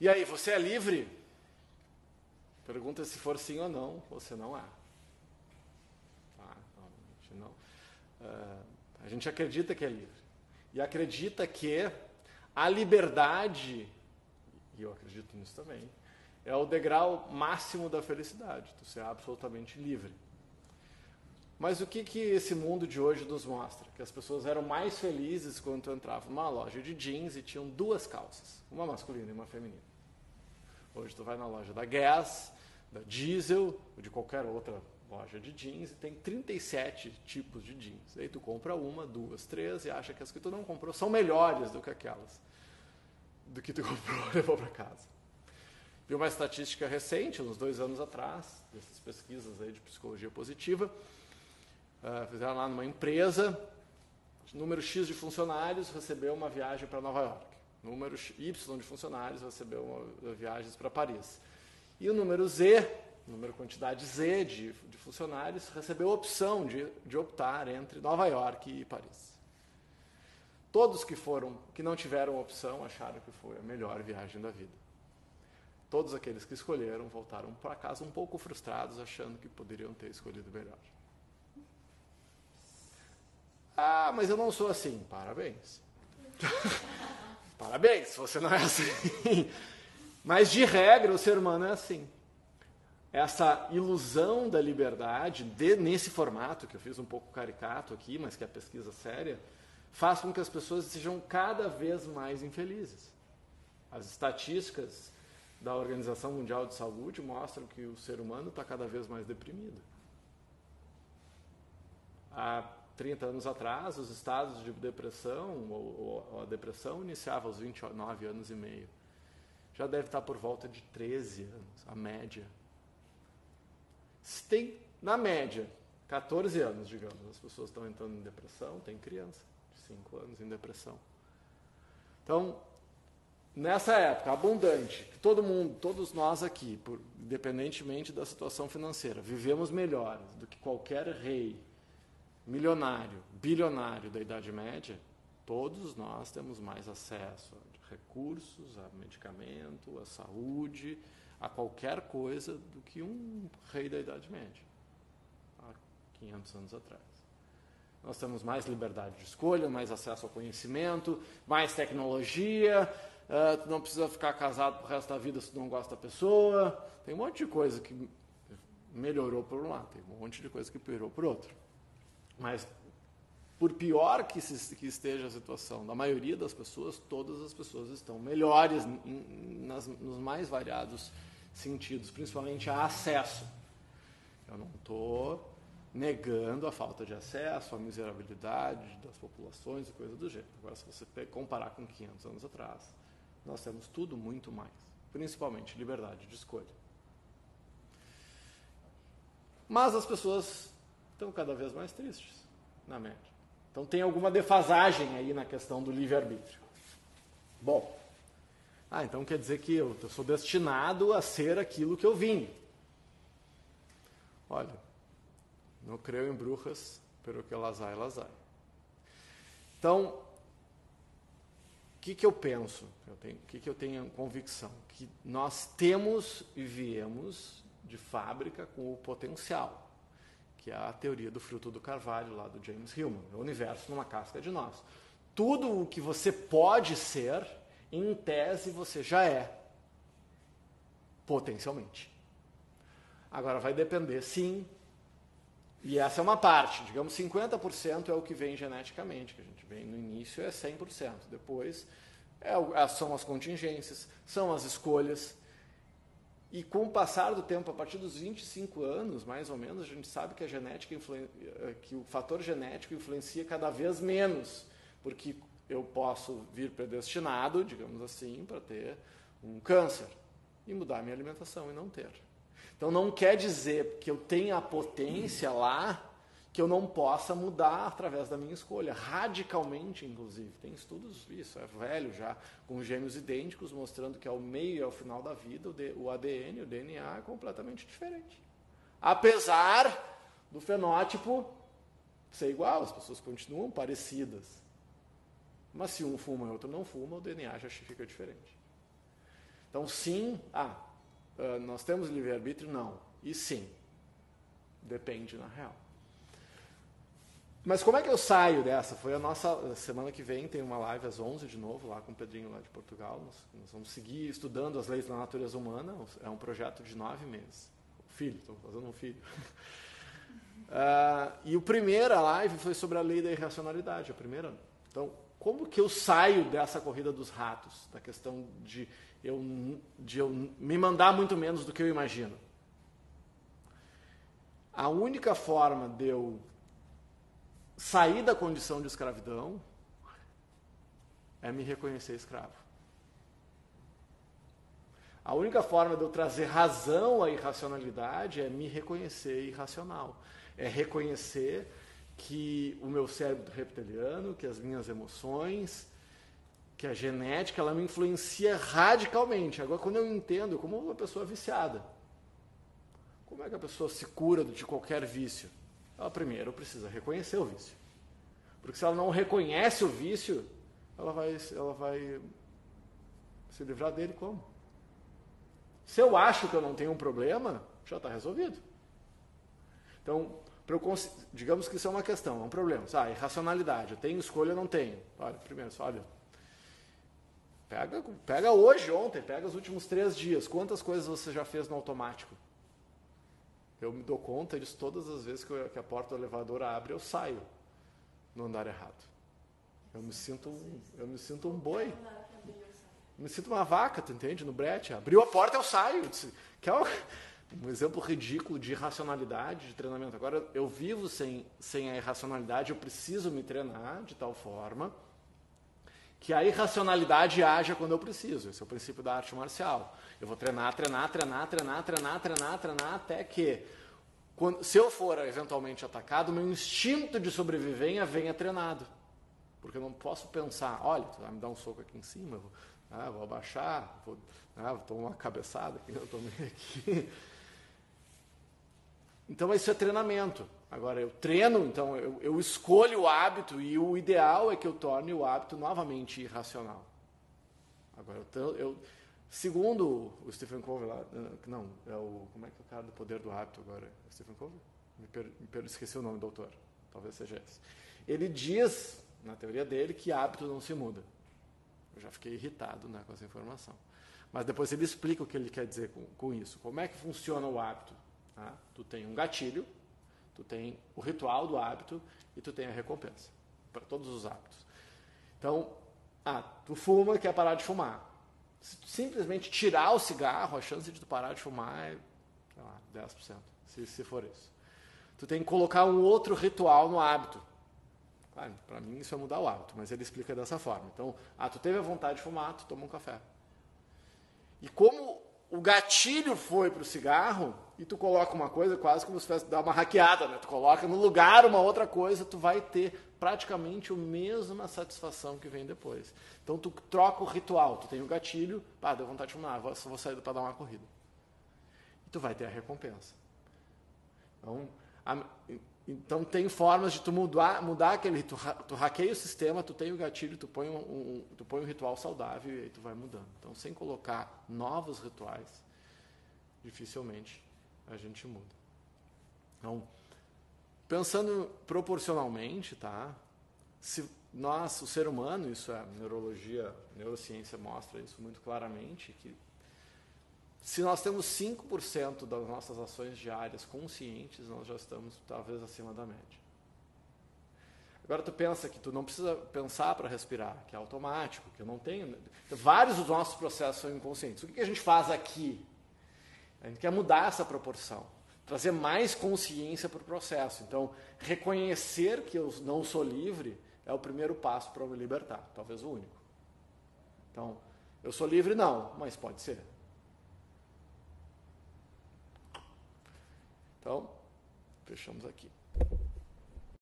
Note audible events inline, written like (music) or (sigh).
E aí, você é livre? Pergunta se for sim ou não, você não é. Tá? a, gente não, uh, a gente acredita que é livre. E acredita que a liberdade, e eu acredito nisso também, é o degrau máximo da felicidade. Tu ser absolutamente livre. Mas o que, que esse mundo de hoje nos mostra? Que as pessoas eram mais felizes quando tu entrava numa loja de jeans e tinham duas calças, uma masculina e uma feminina. Hoje tu vai na loja da Guess, da Diesel, ou de qualquer outra loja de jeans, e tem 37 tipos de jeans. Aí tu compra uma, duas, três e acha que as que tu não comprou são melhores do que aquelas do que tu (laughs) comprou e levou para casa. Vi uma estatística recente, uns dois anos atrás, dessas pesquisas aí de psicologia positiva, Uh, fizeram lá numa empresa, número X de funcionários recebeu uma viagem para Nova York. Número Y de funcionários recebeu viagens para Paris. E o número Z, número quantidade Z de, de funcionários, recebeu a opção de, de optar entre Nova York e Paris. Todos que foram, que não tiveram opção, acharam que foi a melhor viagem da vida. Todos aqueles que escolheram voltaram para casa um pouco frustrados, achando que poderiam ter escolhido melhor. Ah, mas eu não sou assim. Parabéns. (laughs) Parabéns, você não é assim. (laughs) Mas de regra, o ser humano é assim. Essa ilusão da liberdade, de, nesse formato, que eu fiz um pouco caricato aqui, mas que é pesquisa séria, faz com que as pessoas sejam cada vez mais infelizes. As estatísticas da Organização Mundial de Saúde mostram que o ser humano está cada vez mais deprimido. A 30 anos atrás, os estados de depressão, ou, ou a depressão iniciava aos 29 anos e meio. Já deve estar por volta de 13 anos, a média. Se tem, na média, 14 anos, digamos, as pessoas estão entrando em depressão, tem criança de 5 anos em depressão. Então, nessa época abundante, que todo mundo, todos nós aqui, por, independentemente da situação financeira, vivemos melhores do que qualquer rei milionário, bilionário da Idade Média, todos nós temos mais acesso a recursos, a medicamento, a saúde, a qualquer coisa do que um rei da Idade Média, há 500 anos atrás. Nós temos mais liberdade de escolha, mais acesso ao conhecimento, mais tecnologia. Uh, não precisa ficar casado pro resto da vida se não gosta da pessoa. Tem um monte de coisa que melhorou por um lado, tem um monte de coisa que piorou por outro. Mas, por pior que, se, que esteja a situação da maioria das pessoas, todas as pessoas estão melhores nas, nos mais variados sentidos, principalmente a acesso. Eu não estou negando a falta de acesso, a miserabilidade das populações e coisa do jeito. Agora, se você comparar com 500 anos atrás, nós temos tudo muito mais, principalmente liberdade de escolha. Mas as pessoas estão cada vez mais tristes, na média. Então tem alguma defasagem aí na questão do livre-arbítrio. Bom, ah, então quer dizer que eu, sou destinado a ser aquilo que eu vim. Olha, não creio em bruxas, pelo que elas há, elas. Então, o que, que eu penso? O que, que eu tenho convicção? Que nós temos e viemos de fábrica com o potencial que é a teoria do fruto do carvalho, lá do James Hillman, o universo numa casca de nós. Tudo o que você pode ser, em tese você já é, potencialmente. Agora vai depender, sim, e essa é uma parte, digamos 50% é o que vem geneticamente, que a gente vem no início é 100%, depois é, são as contingências, são as escolhas, e com o passar do tempo, a partir dos 25 anos, mais ou menos, a gente sabe que a genética eh, que o fator genético influencia cada vez menos, porque eu posso vir predestinado, digamos assim, para ter um câncer e mudar minha alimentação e não ter. Então não quer dizer que eu tenha a potência lá que eu não possa mudar através da minha escolha, radicalmente, inclusive. Tem estudos, isso é velho já, com gêmeos idênticos, mostrando que ao meio e ao final da vida o ADN, o DNA é completamente diferente. Apesar do fenótipo ser igual, as pessoas continuam parecidas. Mas se um fuma e outro não fuma, o DNA já fica diferente. Então, sim, ah, ah, nós temos livre-arbítrio? Não. E sim. Depende, na real. Mas como é que eu saio dessa? Foi a nossa. Semana que vem tem uma live às 11 de novo, lá com o Pedrinho, lá de Portugal. Nós, nós vamos seguir estudando as leis da natureza humana. É um projeto de nove meses. Filho, estou fazendo um filho. Uh, (laughs) e a primeira live foi sobre a lei da irracionalidade, a primeira. Então, como que eu saio dessa corrida dos ratos, da questão de eu, de eu me mandar muito menos do que eu imagino? A única forma de eu sair da condição de escravidão é me reconhecer escravo. A única forma de eu trazer razão à irracionalidade é me reconhecer irracional. É reconhecer que o meu cérebro reptiliano, que as minhas emoções, que a genética, ela me influencia radicalmente. Agora, quando eu entendo como uma pessoa viciada, como é que a pessoa se cura de qualquer vício? Ela primeiro precisa reconhecer o vício. Porque se ela não reconhece o vício, ela vai, ela vai se livrar dele como? Se eu acho que eu não tenho um problema, já está resolvido. Então, digamos que isso é uma questão, é um problema. Ah, irracionalidade, eu tenho escolha ou não tenho? Olha, primeiro, olha, pega, pega hoje, ontem, pega os últimos três dias. Quantas coisas você já fez no automático? Eu me dou conta disso todas as vezes que, eu, que a porta do elevador abre, eu saio no andar errado. Eu me sinto um, eu me sinto um boi. Eu me sinto uma vaca, tu entende? No brete. Abriu a porta, eu saio. Que é um exemplo ridículo de irracionalidade de treinamento. Agora, eu vivo sem, sem a irracionalidade, eu preciso me treinar de tal forma que a irracionalidade haja quando eu preciso. Esse é o princípio da arte marcial. Eu vou treinar, treinar, treinar, treinar, treinar, treinar, treinar, até que, quando, se eu for eventualmente atacado, meu instinto de sobrevivência venha treinado. Porque eu não posso pensar, olha, tu vai me dar um soco aqui em cima, eu vou, ah, vou abaixar, vou, ah, vou tomar uma cabeçada aqui, eu tomei aqui. Então isso é treinamento. Agora eu treino, então eu, eu escolho o hábito e o ideal é que eu torne o hábito novamente irracional. Agora eu, eu Segundo o Stephen Covey lá, não, é o, como é que é o cara do poder do hábito agora? É Stephen Covey? Me, per, me per, esqueci o nome do autor, talvez seja esse. Ele diz, na teoria dele, que hábito não se muda. Eu já fiquei irritado né, com essa informação. Mas depois ele explica o que ele quer dizer com, com isso. Como é que funciona o hábito? Tá? Tu tem um gatilho, tu tem o ritual do hábito e tu tem a recompensa para todos os hábitos. Então, ah, tu fuma, quer parar de fumar. Se tu simplesmente tirar o cigarro, a chance de tu parar de fumar é, sei lá, 10%, se, se for isso. Tu tem que colocar um outro ritual no hábito. Claro, para mim isso é mudar o hábito, mas ele explica dessa forma. Então, ah, tu teve a vontade de fumar, tu toma um café. E como o gatilho foi para o cigarro, e tu coloca uma coisa quase como se fosse dar uma hackeada, né? Tu coloca no lugar uma outra coisa, tu vai ter praticamente a mesma satisfação que vem depois. Então tu troca o ritual, tu tem o gatilho, pá, deu vontade de fumar, vou, vou sair para dar uma corrida. E tu vai ter a recompensa. Então, a, então tem formas de tu mudar, mudar aquele, tu, tu hackeia o sistema, tu tem o gatilho, tu põe um, um, tu põe um ritual saudável e aí tu vai mudando. Então sem colocar novos rituais, dificilmente a gente muda. Então, Pensando proporcionalmente, tá? Se nós, o ser humano, isso é neurologia, neurociência mostra isso muito claramente, que se nós temos 5% das nossas ações diárias conscientes, nós já estamos talvez acima da média. Agora tu pensa que tu não precisa pensar para respirar, que é automático, que eu não tenho. Vários dos nossos processos são inconscientes. O que a gente faz aqui? A gente quer mudar essa proporção trazer mais consciência para o processo. Então, reconhecer que eu não sou livre é o primeiro passo para me libertar, talvez o único. Então, eu sou livre? Não, mas pode ser. Então, fechamos aqui.